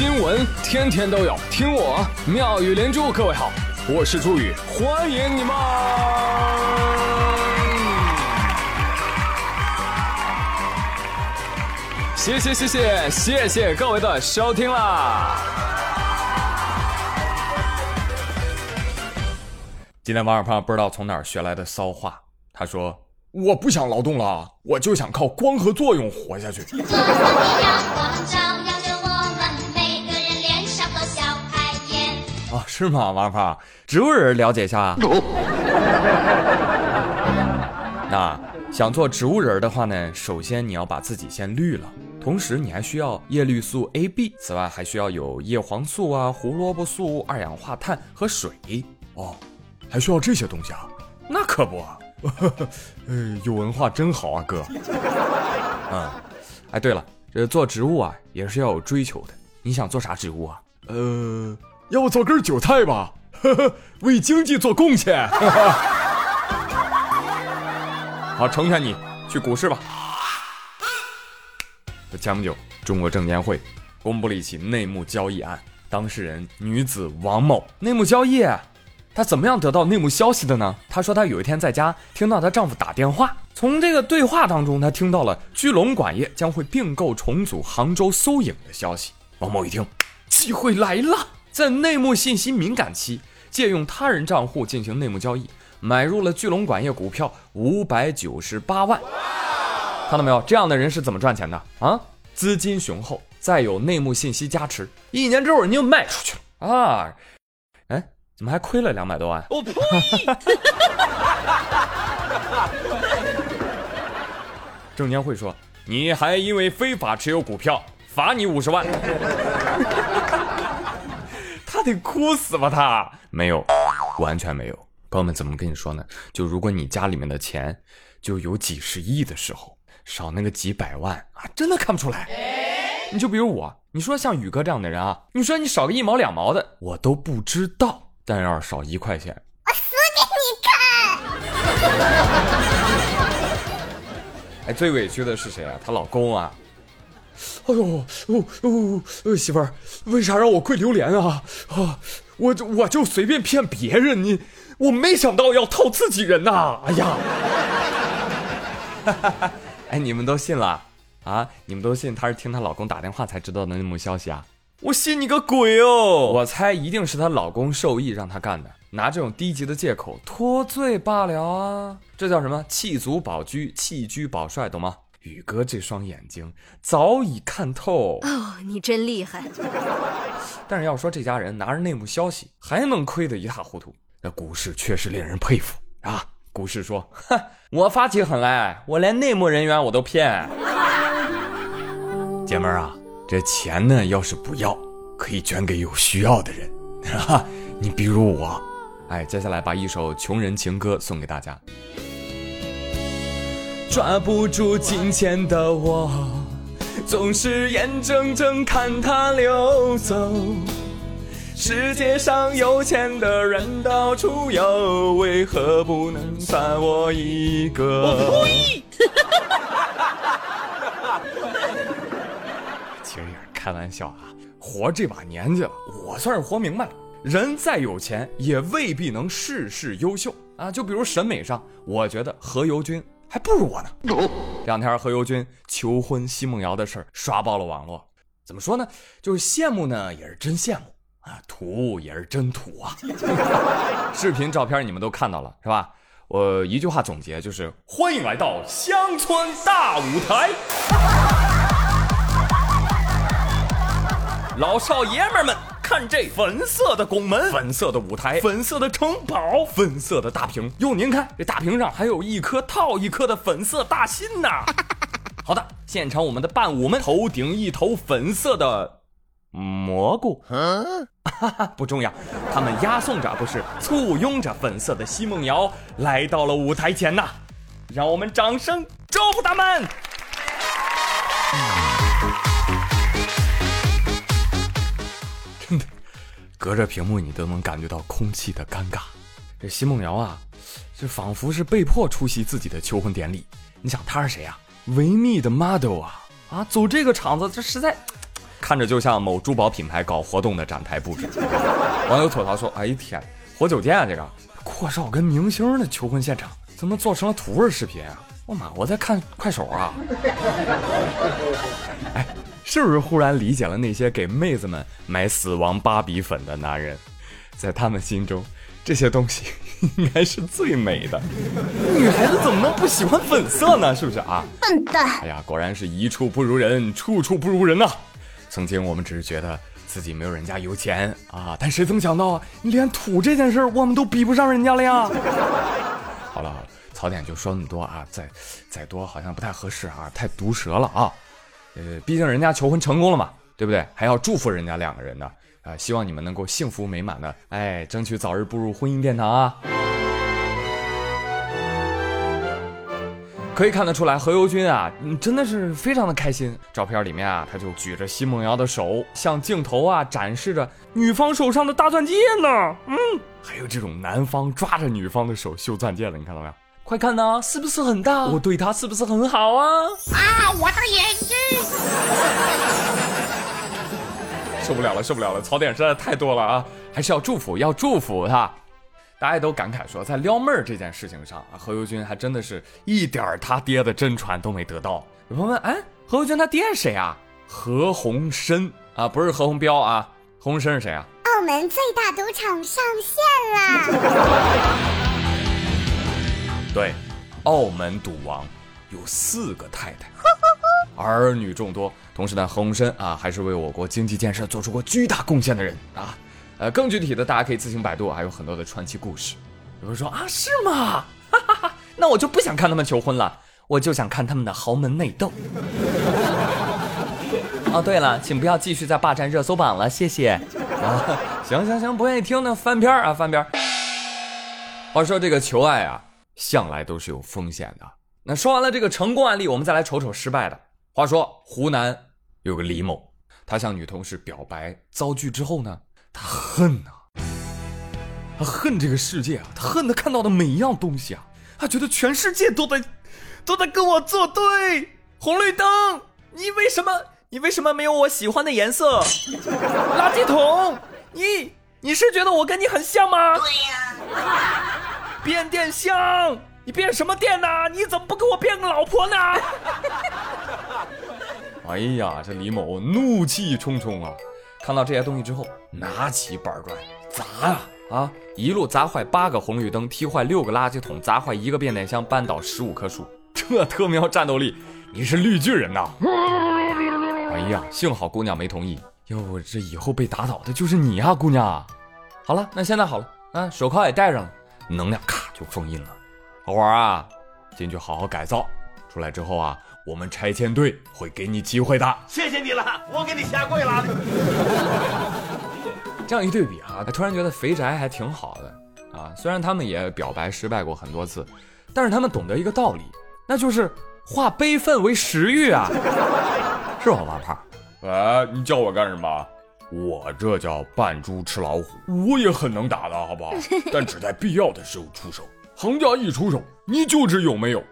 新闻天天都有，听我妙语连珠。各位好，我是朱宇，欢迎你们！谢谢谢谢谢谢各位的收听啦！今天王二胖不知道从哪儿学来的骚话，他说：“我不想劳动了，我就想靠光合作用活下去。” 是吗，王二胖？植物人了解一下。那想做植物人的话呢，首先你要把自己先绿了，同时你还需要叶绿素 A、B，此外还需要有叶黄素啊、胡萝卜素、二氧化碳和水。哦，还需要这些东西啊？那可不，呃，有文化真好啊，哥。嗯，哎，对了，这做植物啊也是要有追求的。你想做啥植物啊？呃。要做根韭菜吧，呵 呵为经济做贡献。好，成全你，去股市吧。前不久，中国证监会公布了一起内幕交易案，当事人女子王某。内幕交易，她怎么样得到内幕消息的呢？她说她有一天在家听到她丈夫打电话，从这个对话当中，她听到了巨龙管业将会并购重组杭州搜影的消息。王某一听，机会来了。在内幕信息敏感期，借用他人账户进行内幕交易，买入了聚龙管业股票五百九十八万。看到没有？这样的人是怎么赚钱的啊？资金雄厚，再有内幕信息加持，一年之后人就卖出去了啊！哎，怎么还亏了两百多万？我呸！证监会说，你还因为非法持有股票，罚你五十万。他得哭死吧？他没有，完全没有。朋友们怎么跟你说呢？就如果你家里面的钱就有几十亿的时候，少那个几百万啊，真的看不出来。你就比如我，你说像宇哥这样的人啊，你说你少个一毛两毛的，我都不知道。但要是少一块钱，我死给你看。哎，最委屈的是谁啊？她老公啊。哎呦，哦哦，媳妇儿，为啥让我跪榴莲啊？啊，我我就随便骗别人，你我没想到要套自己人呐！哎呀，哎，你们都信了啊？你们都信她是听她老公打电话才知道的内幕消息啊？我信你个鬼哦！我猜一定是她老公授意让她干的，拿这种低级的借口脱罪罢了啊！这叫什么？弃卒保车，弃车保帅，懂吗？宇哥这双眼睛早已看透哦，你真厉害。但是要说这家人拿着内幕消息还能亏得一塌糊涂，那股市确实令人佩服啊！股市说：“哼，我发起狠来，我连内幕人员我都骗。”姐们儿啊，这钱呢，要是不要，可以捐给有需要的人，哈，你比如我。哎，接下来把一首穷人情歌送给大家。抓不住金钱的我，总是眼睁睁看它流走。世界上有钱的人到处有，为何不能算我一个？我呸！其实也是开玩笑啊，活这把年纪了，我算是活明白了，人再有钱也未必能事事优秀啊。就比如审美上，我觉得何猷君。还不如我呢。这两天何猷君求婚奚梦瑶的事儿刷爆了网络，怎么说呢？就是羡慕呢，也是真羡慕啊，土也是真土啊。视频照片你们都看到了是吧？我一句话总结就是：欢迎来到乡村大舞台，老少爷们们。看这粉色的拱门，粉色的舞台，粉色的城堡，粉色的大屏。哟，您看这大屏上还有一颗套一颗的粉色大心呐。好的，现场我们的伴舞们。头顶一头粉色的蘑菇，嗯，不重要，他们押送着不是簇拥着粉色的奚梦瑶来到了舞台前呐，让我们掌声祝福他们。隔着屏幕，你都能感觉到空气的尴尬。这奚梦瑶啊，这仿佛是被迫出席自己的求婚典礼。你想她是谁啊？维密的 model 啊啊，走这个场子，这实在看着就像某珠宝品牌搞活动的展台布置。网友吐槽说：“哎天，活久见啊！这个阔少跟明星的求婚现场怎么做成了土味视频啊？我妈，我在看快手啊！” 哎，是不是忽然理解了那些给妹子们买死亡芭比粉的男人？在他们心中，这些东西应该是最美的。女孩子怎么能不喜欢粉色呢？是不是啊？笨蛋！哎呀，果然是一处不如人，处处不如人呐。曾经我们只是觉得自己没有人家有钱啊，但谁曾想到，连土这件事我们都比不上人家了呀。好了好了，槽点就说那么多啊，再再多好像不太合适啊，太毒舌了啊。呃，毕竟人家求婚成功了嘛，对不对？还要祝福人家两个人呢。啊，希望你们能够幸福美满的，哎，争取早日步入婚姻殿堂啊！可以看得出来，何猷君啊，真的是非常的开心。照片里面啊，他就举着奚梦瑶的手，向镜头啊展示着女方手上的大钻戒呢。嗯，还有这种男方抓着女方的手秀钻戒的，你看到没有？快看呐，是不是很大？我对他是不是很好啊？啊，我的眼睛！受不了了，受不了了！槽点实在太多了啊，还是要祝福，要祝福他。大家都感慨说，在撩妹儿这件事情上啊，何猷君还真的是一点他爹的真传都没得到。有朋友问，哎，何猷君他爹是谁啊？何鸿燊啊，不是何鸿标啊，何鸿燊是谁啊？澳门最大赌场上线啦！对，澳门赌王有四个太太。儿女众多，同时呢，何鸿燊啊，还是为我国经济建设做出过巨大贡献的人啊。呃，更具体的，大家可以自行百度，还有很多的传奇故事。有人说啊，是吗？哈哈哈，那我就不想看他们求婚了，我就想看他们的豪门内斗。哦，对了，请不要继续在霸占热搜榜了，谢谢。啊，行行行，不愿意听那翻篇啊，翻篇。话说这个求爱啊，向来都是有风险的。那说完了这个成功案例，我们再来瞅瞅失败的。话说湖南有个李某，他向女同事表白遭拒之后呢，他恨呐，他恨这个世界啊，他恨他看到的每一样东西啊，他觉得全世界都在都在跟我作对。红绿灯，你为什么你为什么没有我喜欢的颜色？垃圾桶，你你是觉得我跟你很像吗？对呀。变电箱。你变什么电呢？你怎么不给我变个老婆呢？哎呀，这李某怒气冲冲啊！看到这些东西之后，拿起板砖砸啊啊！一路砸坏八个红绿灯，踢坏六个垃圾桶，砸坏一个变电箱，扳倒十五棵树。这特喵战斗力，你是绿巨人呐！哎呀，幸好姑娘没同意，要不这以后被打倒的就是你啊，姑娘。好了，那现在好了啊，手铐也戴上了，能量咔就封印了。好玩啊，进去好好改造，出来之后啊，我们拆迁队会给你机会的。谢谢你了，我给你下跪了。这样一对比啊，突然觉得肥宅还挺好的啊。虽然他们也表白失败过很多次，但是他们懂得一个道理，那就是化悲愤为食欲啊。是吧，王胖？哎，你叫我干什么？我这叫扮猪吃老虎。我也很能打的，好不好？但只在必要的时候出手。行家一出手，你就知有没有。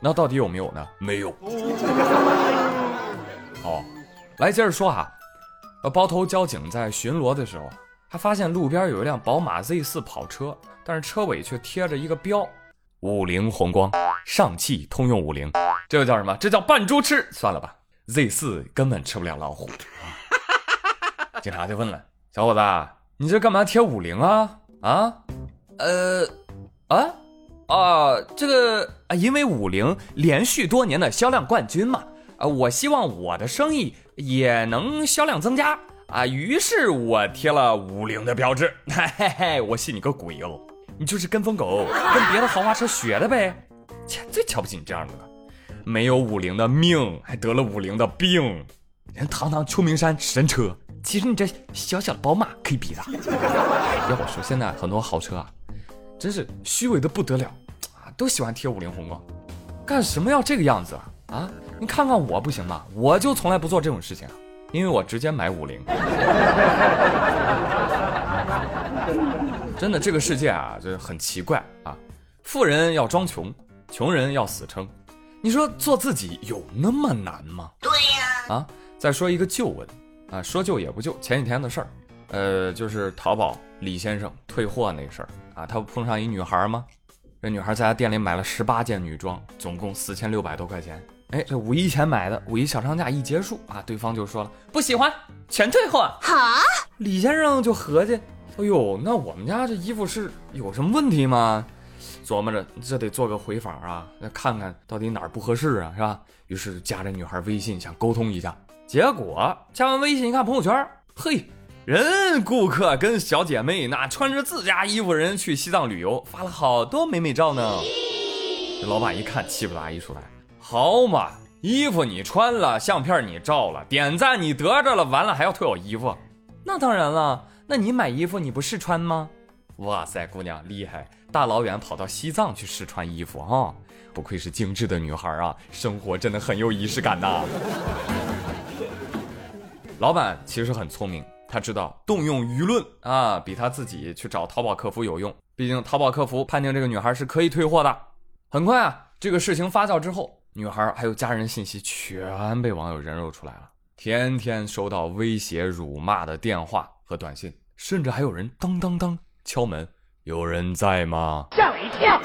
那到底有没有呢？没有。哦，来接着说哈。呃，包头交警在巡逻的时候，他发现路边有一辆宝马 Z 四跑车，但是车尾却贴着一个标：五菱宏光，上汽通用五菱。这个叫什么？这叫扮猪吃。算了吧，Z 四根本吃不了老虎。警察就问了：“小伙子，你这干嘛贴五菱啊？啊？呃，啊？”啊，这个啊，因为五菱连续多年的销量冠军嘛，啊，我希望我的生意也能销量增加啊，于是我贴了五菱的标志。嘿嘿，我信你个鬼哦！你就是跟风狗，跟别的豪华车学的呗。切，最瞧不起你这样的了，没有五菱的命，还得了五菱的病。人堂堂秋名山神车，其实你这小小的宝马可以比的。要我说，现在很多豪车啊。真是虚伪的不得了，啊，都喜欢贴五菱宏光，干什么要这个样子啊？啊，你看看我不行吗？我就从来不做这种事情，因为我直接买五菱。真的，这个世界啊，就很奇怪啊，富人要装穷，穷人要死撑，你说做自己有那么难吗？对呀。啊，再说一个旧闻，啊，说救也不救，前几天的事儿，呃，就是淘宝李先生退货那事儿啊，他不碰上一女孩吗？这女孩在他店里买了十八件女装，总共四千六百多块钱。哎，这五一前买的，五一小长假一结束啊，对方就说了不喜欢，全退货。哈，李先生就合计，哎呦，那我们家这衣服是有什么问题吗？琢磨着这得做个回访啊，那看看到底哪儿不合适啊，是吧？于是加这女孩微信想沟通一下，结果加完微信一看朋友圈，嘿，人顾客跟小姐妹那穿着自家衣服人去西藏旅游，发了好多美美照呢。这老板一看气不打一处来，好嘛，衣服你穿了，相片你照了，点赞你得着了，完了还要退我衣服？那当然了，那你买衣服你不试穿吗？哇塞，姑娘厉害，大老远跑到西藏去试穿衣服啊！不愧是精致的女孩啊，生活真的很有仪式感呐。老板其实很聪明，他知道动用舆论啊，比他自己去找淘宝客服有用。毕竟淘宝客服判定这个女孩是可以退货的。很快啊，这个事情发酵之后，女孩还有家人信息全被网友人肉出来了，天天收到威胁、辱骂的电话和短信，甚至还有人当当当。敲门，有人在吗？吓我一跳，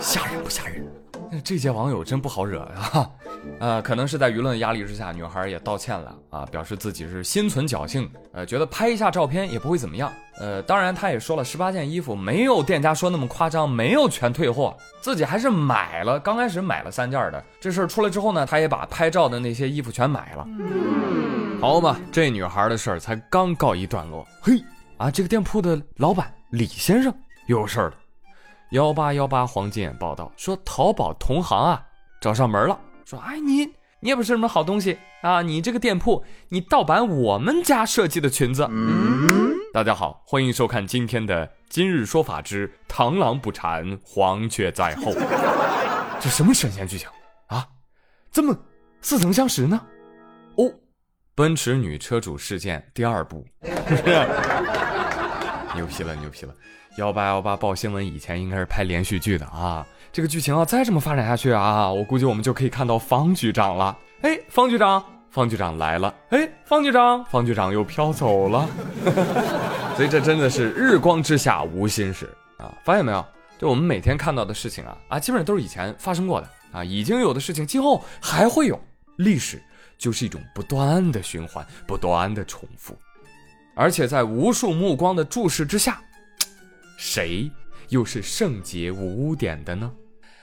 吓人不吓人？这届网友真不好惹呀！呃，可能是在舆论压力之下，女孩也道歉了啊，表示自己是心存侥幸，呃，觉得拍一下照片也不会怎么样。呃，当然，她也说了，十八件衣服没有店家说那么夸张，没有全退货，自己还是买了。刚开始买了三件的，这事儿出来之后呢，她也把拍照的那些衣服全买了。好嘛，这女孩的事儿才刚告一段落，嘿。啊，这个店铺的老板李先生又有事儿了。幺八幺八黄金眼报道说，淘宝同行啊找上门了，说：“哎，你你也不是什么好东西啊，你这个店铺你盗版我们家设计的裙子。”大家好，欢迎收看今天的《今日说法之螳螂捕蝉，黄雀在后》。这什么神仙剧情啊？怎么似曾相识呢？哦，奔驰女车主事件第二部。牛批了，牛批了！幺八幺八报新闻以前应该是拍连续剧的啊，这个剧情啊再这么发展下去啊，我估计我们就可以看到方局长了。哎，方局长，方局长来了。哎，方局长，方局长又飘走了。所以这真的是日光之下无心事啊！发现没有？就我们每天看到的事情啊啊，基本上都是以前发生过的啊，已经有的事情今后还会有。历史就是一种不断的循环，不断的重复。而且在无数目光的注视之下，谁又是圣洁无污点的呢？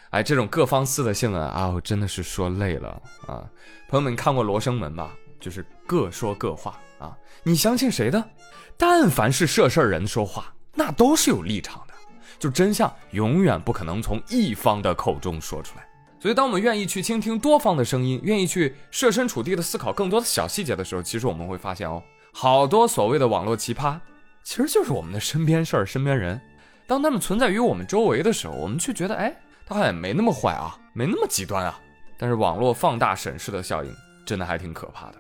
哎，这种各方撕的新闻啊，我真的是说累了啊！朋友们，看过《罗生门》吧？就是各说各话啊，你相信谁的？但凡是涉事人说话，那都是有立场的，就真相永远不可能从一方的口中说出来。所以，当我们愿意去倾听多方的声音，愿意去设身处地的思考更多的小细节的时候，其实我们会发现哦。好多所谓的网络奇葩，其实就是我们的身边事儿、身边人。当他们存在于我们周围的时候，我们却觉得，哎，他好像没那么坏啊，没那么极端啊。但是网络放大审视的效应，真的还挺可怕的。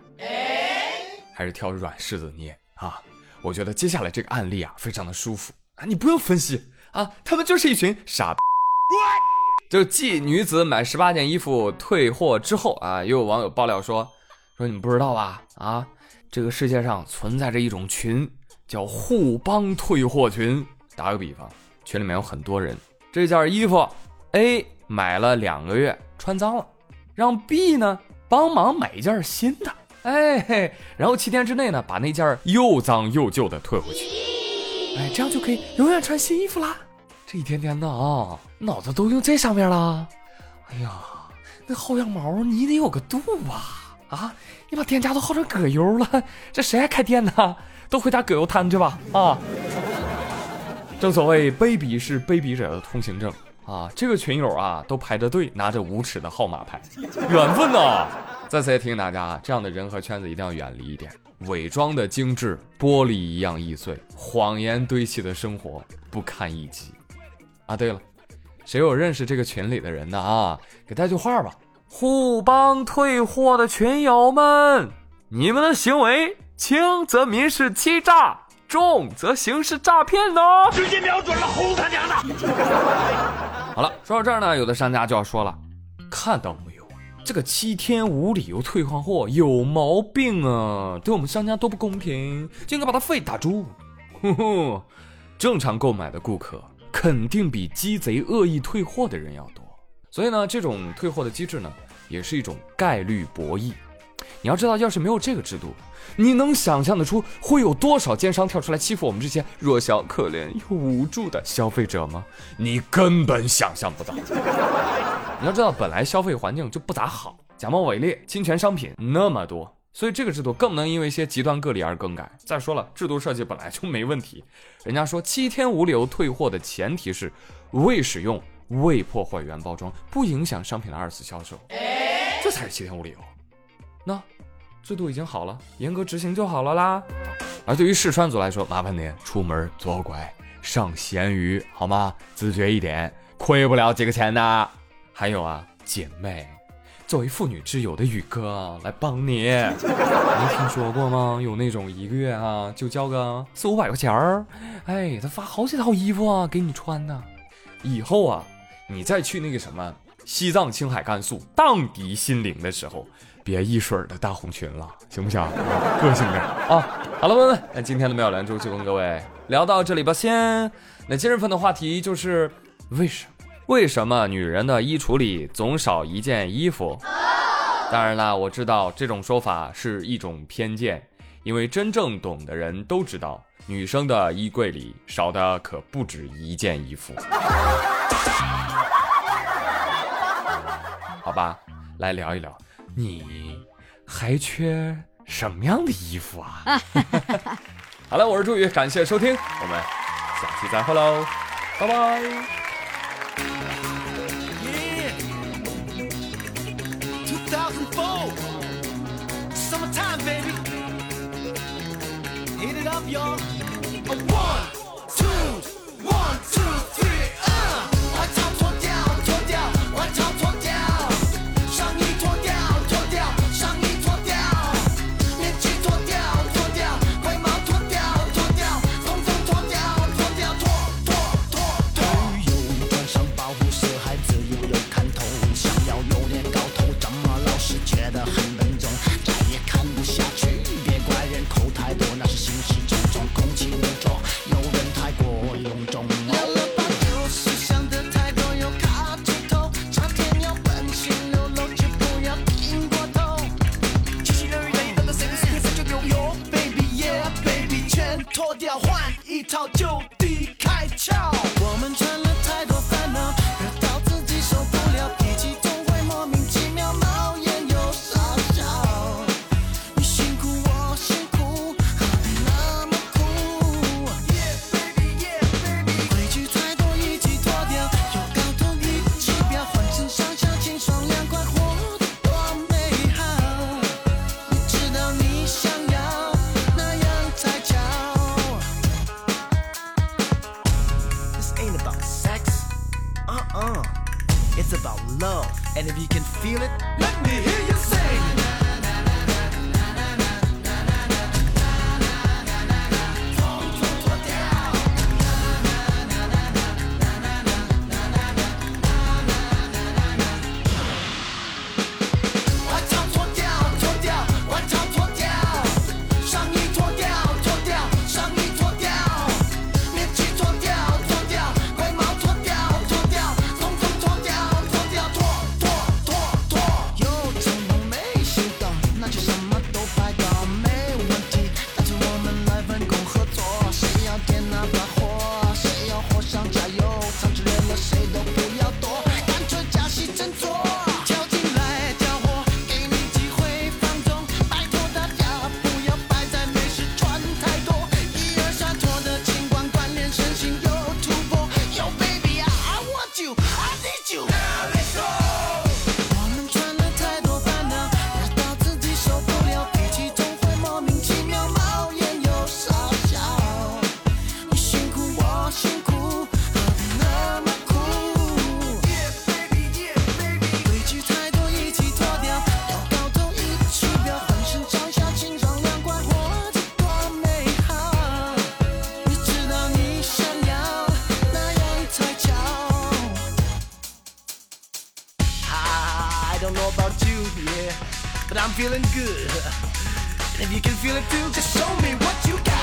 还是挑软柿子捏啊！我觉得接下来这个案例啊，非常的舒服啊，你不用分析啊，他们就是一群傻。就继女子买十八件衣服退货之后啊，又有网友爆料说，说你们不知道吧？啊。这个世界上存在着一种群，叫互帮退货群。打个比方，群里面有很多人，这件衣服 A 买了两个月，穿脏了，让 B 呢帮忙买一件新的，哎，然后七天之内呢把那件又脏又旧的退回去，哎，这样就可以永远穿新衣服啦。这一天天的啊，脑子都用这上面了。哎呀，那薅羊毛你得有个度啊啊！你把店家都耗成葛优了，这谁还开店呢？都回家葛优摊去吧！啊，正所谓卑鄙是卑鄙者的通行证啊！这个群友啊，都排着队拿着无耻的号码牌，缘分呐！再次也提醒大家啊，这样的人和圈子一定要远离一点，伪装的精致，玻璃一样易碎，谎言堆砌的生活不堪一击。啊，对了，谁有认识这个群里的人的啊？给带句话吧。互帮退货的群友们，你们的行为轻则民事欺诈，重则刑事诈骗呢！直接瞄准了，轰他娘的！好了，说到这儿呢，有的商家就要说了，看到没有，这个七天无理由退换货有毛病啊！对我们商家多不公平，就应该把他费打住。呼呼，正常购买的顾客肯定比鸡贼恶意退货的人要多，所以呢，这种退货的机制呢，也是一种概率博弈。你要知道，要是没有这个制度，你能想象得出会有多少奸商跳出来欺负我们这些弱小、可怜又无助的消费者吗？你根本想象不到。你要知道，本来消费环境就不咋好，假冒伪劣、侵权商品那么多，所以这个制度更不能因为一些极端个例而更改。再说了，制度设计本来就没问题。人家说七天无理由退货的前提是未使用、未破坏原包装，不影响商品的二次销售，这才是七天无理由。那制度已经好了，严格执行就好了啦。而对于试穿组来说，麻烦你出门左拐上闲鱼好吗？自觉一点，亏不了几个钱的。还有啊，姐妹，作为妇女之友的宇哥来帮你，没听说过吗？有那种一个月啊就交个四五百块钱儿，哎，他发好几套衣服啊给你穿呢。以后啊，你再去那个什么西藏、青海、甘肃荡涤心灵的时候。别一水儿的大红裙了，行不行？个性点啊！好了，朋友们，那今天的妙兰珠就跟各位聊到这里吧。先，那今日份的话题就是为什么？为什么女人的衣橱里总少一件衣服？当然啦，我知道这种说法是一种偏见，因为真正懂的人都知道，女生的衣柜里少的可不止一件衣服。好吧，来聊一聊，你还缺什么样的衣服啊？好了，我是朱宇，感谢收听，我们下期再会喽，拜拜。Summertime, baby. eat it up. I don't know about you, yeah, but I'm feeling good. And if you can feel it too, just show me what you got.